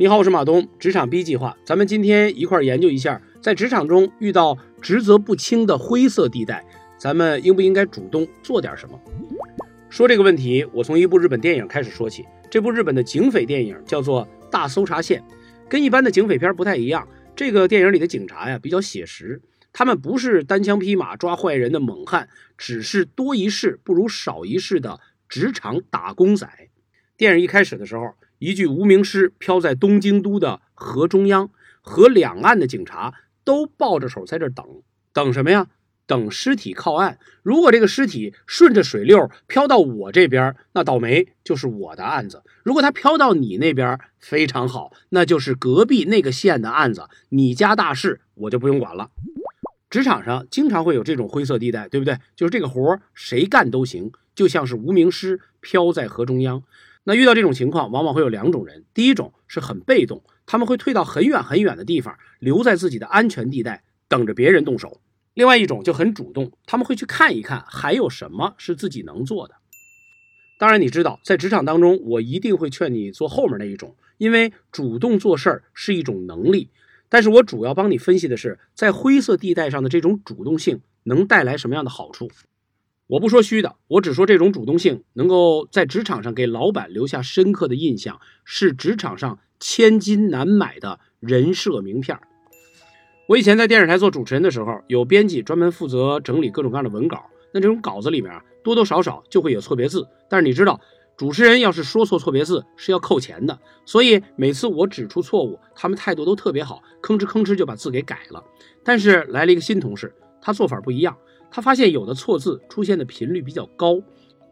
你好，我是马东，职场 B 计划，咱们今天一块儿研究一下，在职场中遇到职责不清的灰色地带，咱们应不应该主动做点什么？说这个问题，我从一部日本电影开始说起。这部日本的警匪电影叫做《大搜查线》，跟一般的警匪片不太一样。这个电影里的警察呀比较写实，他们不是单枪匹马抓坏人的猛汉，只是多一事不如少一事的职场打工仔。电影一开始的时候。一具无名尸飘在东京都的河中央，河两岸的警察都抱着手在这等，等什么呀？等尸体靠岸。如果这个尸体顺着水流飘到我这边，那倒霉就是我的案子；如果它飘到你那边，非常好，那就是隔壁那个县的案子，你家大事我就不用管了。职场上经常会有这种灰色地带，对不对？就是这个活谁干都行，就像是无名尸飘在河中央。那遇到这种情况，往往会有两种人。第一种是很被动，他们会退到很远很远的地方，留在自己的安全地带，等着别人动手。另外一种就很主动，他们会去看一看还有什么是自己能做的。当然，你知道，在职场当中，我一定会劝你做后面那一种，因为主动做事儿是一种能力。但是我主要帮你分析的是，在灰色地带上的这种主动性能带来什么样的好处。我不说虚的，我只说这种主动性能够在职场上给老板留下深刻的印象，是职场上千金难买的人设名片。我以前在电视台做主持人的时候，有编辑专门负责整理各种各样的文稿，那这种稿子里面多多少少就会有错别字。但是你知道，主持人要是说错错别字是要扣钱的，所以每次我指出错误，他们态度都特别好，吭哧吭哧就把字给改了。但是来了一个新同事，他做法不一样。他发现有的错字出现的频率比较高，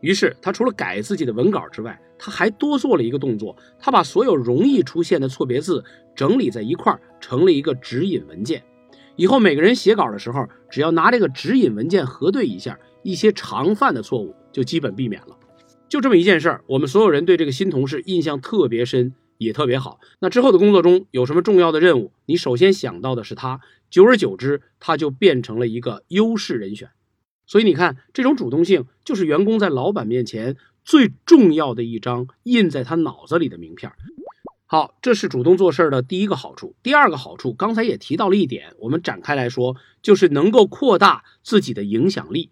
于是他除了改自己的文稿之外，他还多做了一个动作，他把所有容易出现的错别字整理在一块儿，成了一个指引文件。以后每个人写稿的时候，只要拿这个指引文件核对一下，一些常犯的错误就基本避免了。就这么一件事儿，我们所有人对这个新同事印象特别深。也特别好。那之后的工作中有什么重要的任务，你首先想到的是他，久而久之，他就变成了一个优势人选。所以你看，这种主动性就是员工在老板面前最重要的一张印在他脑子里的名片。好，这是主动做事的第一个好处。第二个好处，刚才也提到了一点，我们展开来说，就是能够扩大自己的影响力。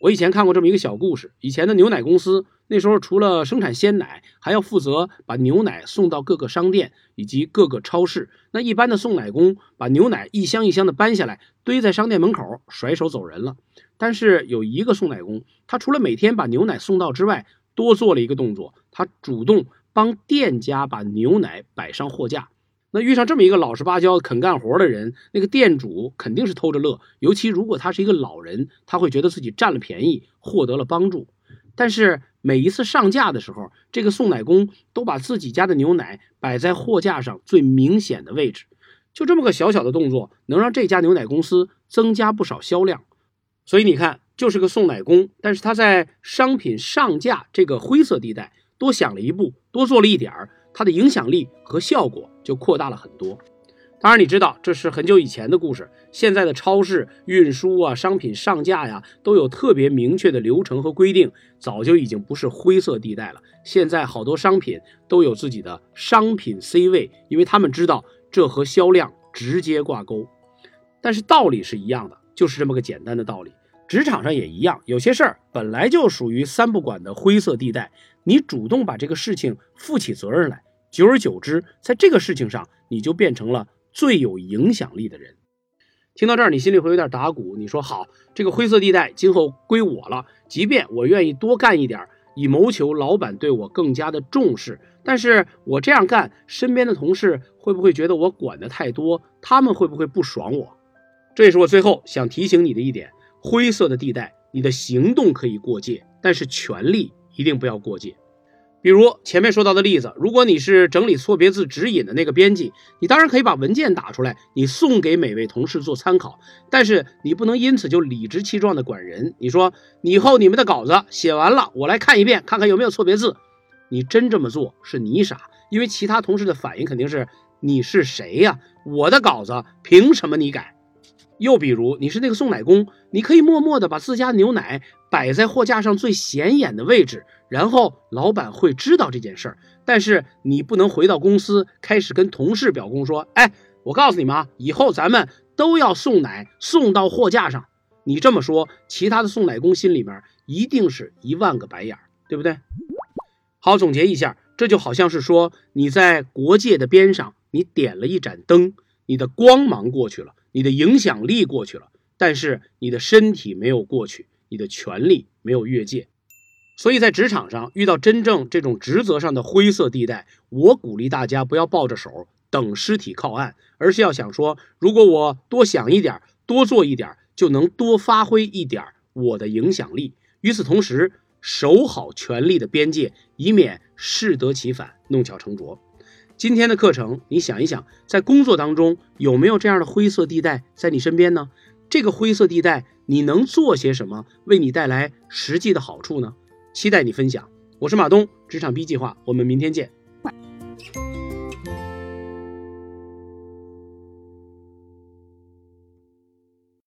我以前看过这么一个小故事，以前的牛奶公司。那时候除了生产鲜奶，还要负责把牛奶送到各个商店以及各个超市。那一般的送奶工把牛奶一箱一箱的搬下来，堆在商店门口，甩手走人了。但是有一个送奶工，他除了每天把牛奶送到之外，多做了一个动作，他主动帮店家把牛奶摆上货架。那遇上这么一个老实巴交、肯干活的人，那个店主肯定是偷着乐。尤其如果他是一个老人，他会觉得自己占了便宜，获得了帮助。但是。每一次上架的时候，这个送奶工都把自己家的牛奶摆在货架上最明显的位置。就这么个小小的动作，能让这家牛奶公司增加不少销量。所以你看，就是个送奶工，但是他在商品上架这个灰色地带多想了一步，多做了一点儿，它的影响力和效果就扩大了很多。当然，你知道这是很久以前的故事。现在的超市运输啊，商品上架呀，都有特别明确的流程和规定，早就已经不是灰色地带了。现在好多商品都有自己的商品 C 位，因为他们知道这和销量直接挂钩。但是道理是一样的，就是这么个简单的道理。职场上也一样，有些事儿本来就属于三不管的灰色地带，你主动把这个事情负起责任来，久而久之，在这个事情上，你就变成了。最有影响力的人，听到这儿，你心里会有点打鼓。你说好，这个灰色地带今后归我了。即便我愿意多干一点，以谋求老板对我更加的重视，但是我这样干，身边的同事会不会觉得我管的太多？他们会不会不爽我？这也是我最后想提醒你的一点：灰色的地带，你的行动可以过界，但是权力一定不要过界。比如前面说到的例子，如果你是整理错别字指引的那个编辑，你当然可以把文件打出来，你送给每位同事做参考。但是你不能因此就理直气壮的管人。你说以后你们的稿子写完了，我来看一遍，看看有没有错别字。你真这么做是你傻，因为其他同事的反应肯定是你是谁呀？我的稿子凭什么你改？又比如，你是那个送奶工，你可以默默的把自家牛奶摆在货架上最显眼的位置，然后老板会知道这件事儿。但是你不能回到公司开始跟同事表功说：“哎，我告诉你们啊，以后咱们都要送奶送到货架上。”你这么说，其他的送奶工心里面一定是一万个白眼儿，对不对？好，总结一下，这就好像是说你在国界的边上，你点了一盏灯，你的光芒过去了。你的影响力过去了，但是你的身体没有过去，你的权利没有越界。所以在职场上遇到真正这种职责上的灰色地带，我鼓励大家不要抱着手等尸体靠岸，而是要想说：如果我多想一点，多做一点，就能多发挥一点我的影响力。与此同时，守好权力的边界，以免适得其反，弄巧成拙。今天的课程，你想一想，在工作当中有没有这样的灰色地带在你身边呢？这个灰色地带，你能做些什么，为你带来实际的好处呢？期待你分享。我是马东，职场 B 计划，我们明天见。